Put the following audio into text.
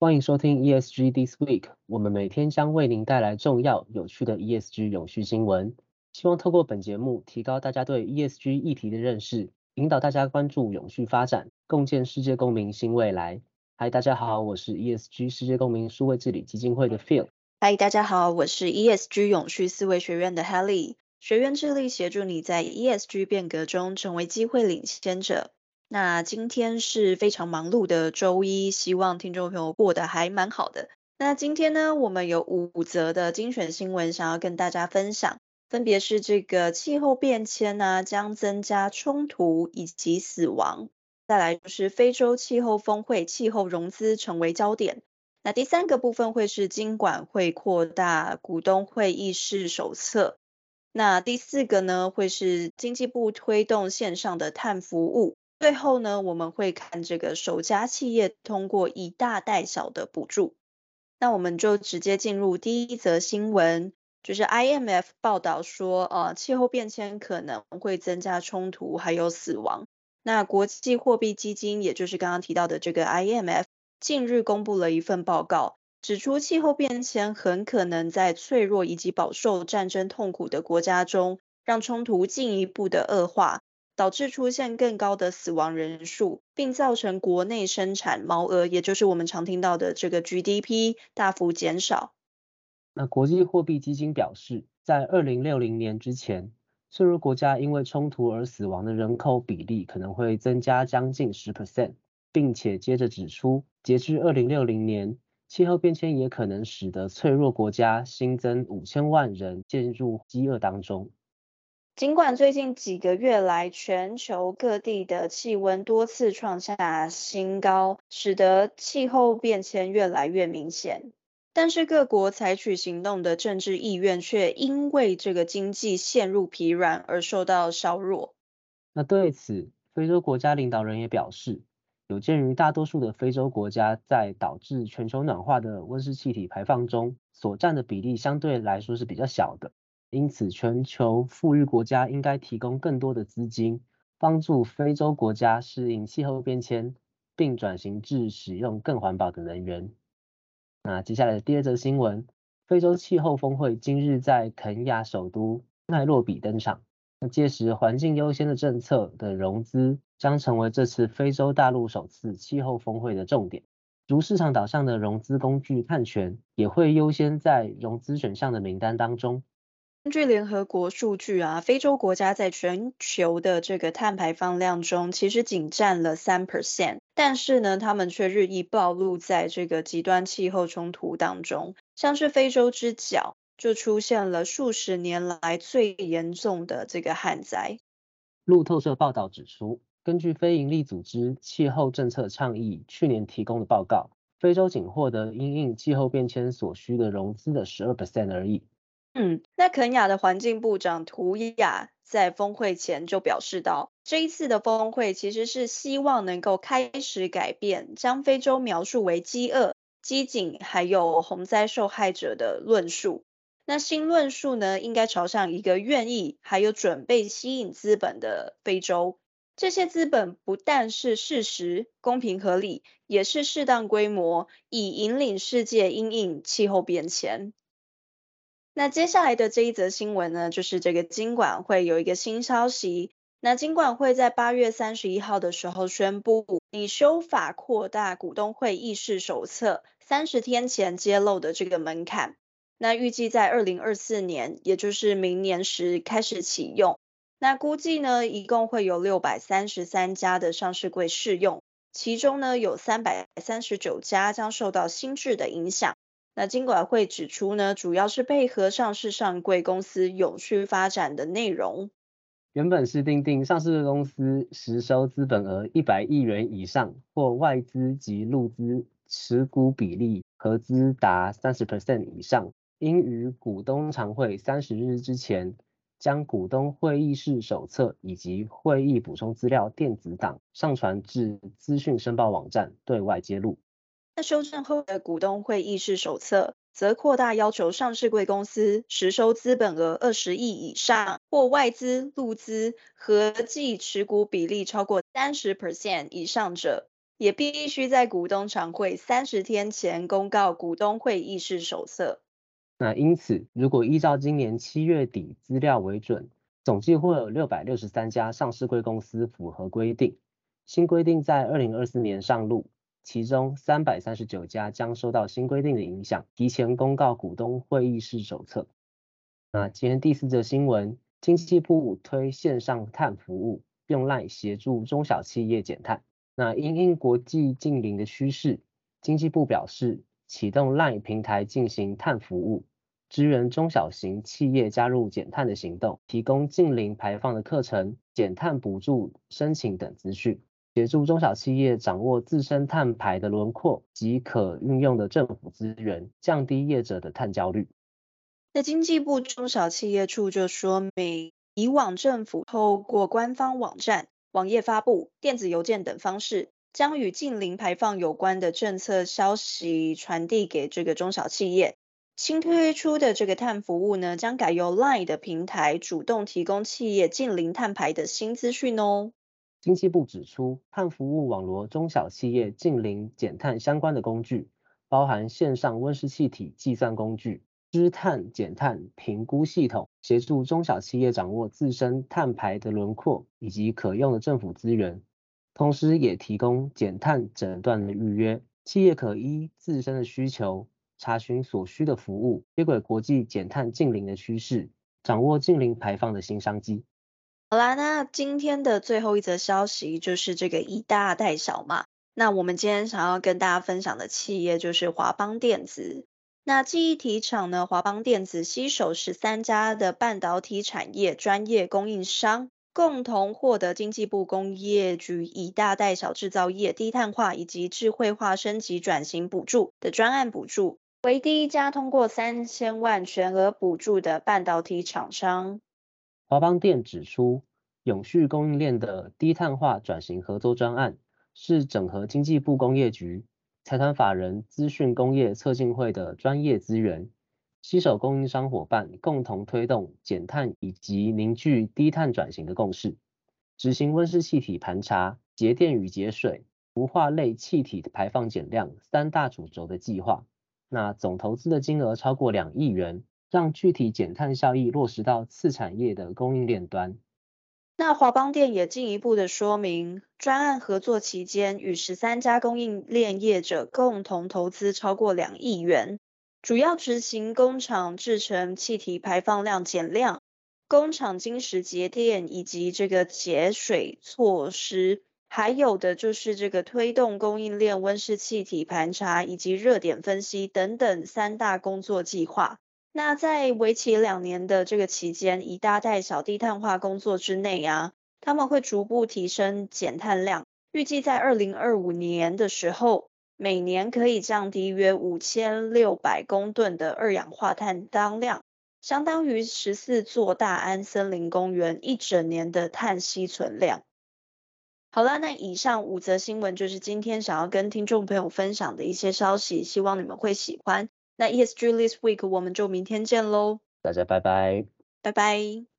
欢迎收听 ESG This Week，我们每天将为您带来重要、有趣的 ESG 永续新闻。希望透过本节目，提高大家对 ESG 议题的认识，引导大家关注永续发展，共建世界公民新未来。嗨，大家好，我是 ESG 世界公民数位治理基金会的 Phil。嗨，大家好，我是 ESG 永续思维学院的 Helly。学院致力协助你在 ESG 变革中成为机会领先者。那今天是非常忙碌的周一，希望听众朋友过得还蛮好的。那今天呢，我们有五则的精选新闻想要跟大家分享，分别是这个气候变迁呢、将增加冲突以及死亡，再来就是非洲气候峰会气候融资成为焦点。那第三个部分会是金管会扩大股东会议事手册。那第四个呢，会是经济部推动线上的碳服务。最后呢，我们会看这个首家企业通过以大带小的补助。那我们就直接进入第一则新闻，就是 IMF 报道说，呃，气候变迁可能会增加冲突还有死亡。那国际货币基金，也就是刚刚提到的这个 IMF，近日公布了一份报告，指出气候变迁很可能在脆弱以及饱受战争痛苦的国家中，让冲突进一步的恶化。导致出现更高的死亡人数，并造成国内生产毛额，也就是我们常听到的这个 GDP 大幅减少。那国际货币基金表示，在二零六零年之前，脆弱国家因为冲突而死亡的人口比例可能会增加将近十 percent，并且接着指出，截至二零六零年，气候变迁也可能使得脆弱国家新增五千万人进入饥饿当中。尽管最近几个月来，全球各地的气温多次创下新高，使得气候变迁越来越明显，但是各国采取行动的政治意愿却因为这个经济陷入疲软而受到削弱。那对此，非洲国家领导人也表示，有鉴于大多数的非洲国家在导致全球暖化的温室气体排放中所占的比例相对来说是比较小的。因此，全球富裕国家应该提供更多的资金，帮助非洲国家适应气候变迁，并转型至使用更环保的能源。那接下来的第二则新闻，非洲气候峰会今日在肯亚首都奈洛比登场。那届时，环境优先的政策的融资将成为这次非洲大陆首次气候峰会的重点。如市场导向的融资工具碳权也会优先在融资选项的名单当中。根据联合国数据啊，非洲国家在全球的这个碳排放量中，其实仅占了三 percent，但是呢，他们却日益暴露在这个极端气候冲突当中。像是非洲之角，就出现了数十年来最严重的这个旱灾。路透社报道指出，根据非营利组织气候政策倡议去年提供的报告，非洲仅获得因应气候变迁所需的融资的十二 percent 而已。嗯，那肯亚的环境部长图伊亚在峰会前就表示到，这一次的峰会其实是希望能够开始改变将非洲描述为饥饿、饥馑还有洪灾受害者的论述。那新论述呢，应该朝向一个愿意还有准备吸引资本的非洲。这些资本不但是事实、公平合理，也是适当规模，以引领世界因应气候变迁。那接下来的这一则新闻呢，就是这个金管会有一个新消息。那金管会在八月三十一号的时候宣布，拟修法扩大股东会议事手册三十天前揭露的这个门槛。那预计在二零二四年，也就是明年时开始启用。那估计呢，一共会有六百三十三家的上市柜适用，其中呢有三百三十九家将受到新制的影响。那金管会指出呢，主要是配合上市上柜公司永续发展的内容。原本是定定上市的公司实收资本额一百亿元以上，或外资及陆资持股比例合资达三十 percent 以上，应于股东常会三十日之前，将股东会议室手册以及会议补充资料电子档上传至资讯申报网站，对外揭露。那修正后的股东会议事手册，则扩大要求上市贵公司实收资本额二十亿以上，或外资、入资合计持股比例超过三十 percent 以上者，也必须在股东常会三十天前公告股东会议事手册。那因此，如果依照今年七月底资料为准，总计会有六百六十三家上市贵公司符合规定。新规定在二零二四年上路，其中三百三十九家将受到新规定的影响，提前公告股东会议室手册。那今天第四则新闻，经济部推线上碳服务，用 LINE 协助中小企业减碳。那因应国际近零的趋势，经济部表示。启动 LINE 平台进行碳服务，支援中小型企业加入减碳的行动，提供近零排放的课程、减碳补助申请等资讯，协助中小企业掌握自身碳排的轮廓及可运用的政府资源，降低业者的碳焦虑。那经济部中小企业处就说明，以往政府透过官方网站、网页发布、电子邮件等方式。将与近零排放有关的政策消息传递给这个中小企业。新推出的这个碳服务呢，将改由 LINE 的平台主动提供企业近零碳排的新资讯哦。经济部指出，碳服务网罗中小企业净零减碳相关的工具，包含线上温室气体计算工具、知碳减碳评估系统，协助中小企业掌握自身碳排的轮廓以及可用的政府资源。同时也提供减碳诊断的预约，企业可依自身的需求查询所需的服务，接轨国际减碳净零的趋势，掌握净零排放的新商机。好啦，那今天的最后一则消息就是这个以大带小嘛。那我们今天想要跟大家分享的企业就是华邦电子。那记忆体厂呢，华邦电子携手十三家的半导体产业专业供应商。共同获得经济部工业局以大带小制造业低碳化以及智慧化升级转型补助的专案补助，为第一家通过三千万全额补助的半导体厂商。华邦电指出，永续供应链的低碳化转型合作专案是整合经济部工业局、财团法人资讯工业策进会的专业资源。携手供应商伙伴，共同推动减碳以及凝聚低碳转型的共识，执行温室气体盘查、节电与节水、氟化类气体排放减量三大主轴的计划。那总投资的金额超过两亿元，让具体减碳效益落实到次产业的供应链端。那华邦电也进一步的说明，专案合作期间，与十三家供应链业者共同投资超过两亿元。主要执行工厂制成气体排放量减量、工厂经时节电以及这个节水措施，还有的就是这个推动供应链温室气体盘查以及热点分析等等三大工作计划。那在为期两年的这个期间，以大带小低碳化工作之内啊，他们会逐步提升减碳量，预计在二零二五年的时候。每年可以降低约五千六百公吨的二氧化碳当量，相当于十四座大安森林公园一整年的碳吸存量。好了，那以上五则新闻就是今天想要跟听众朋友分享的一些消息，希望你们会喜欢。那 ESG This Week 我们就明天见喽，大家拜拜，拜拜。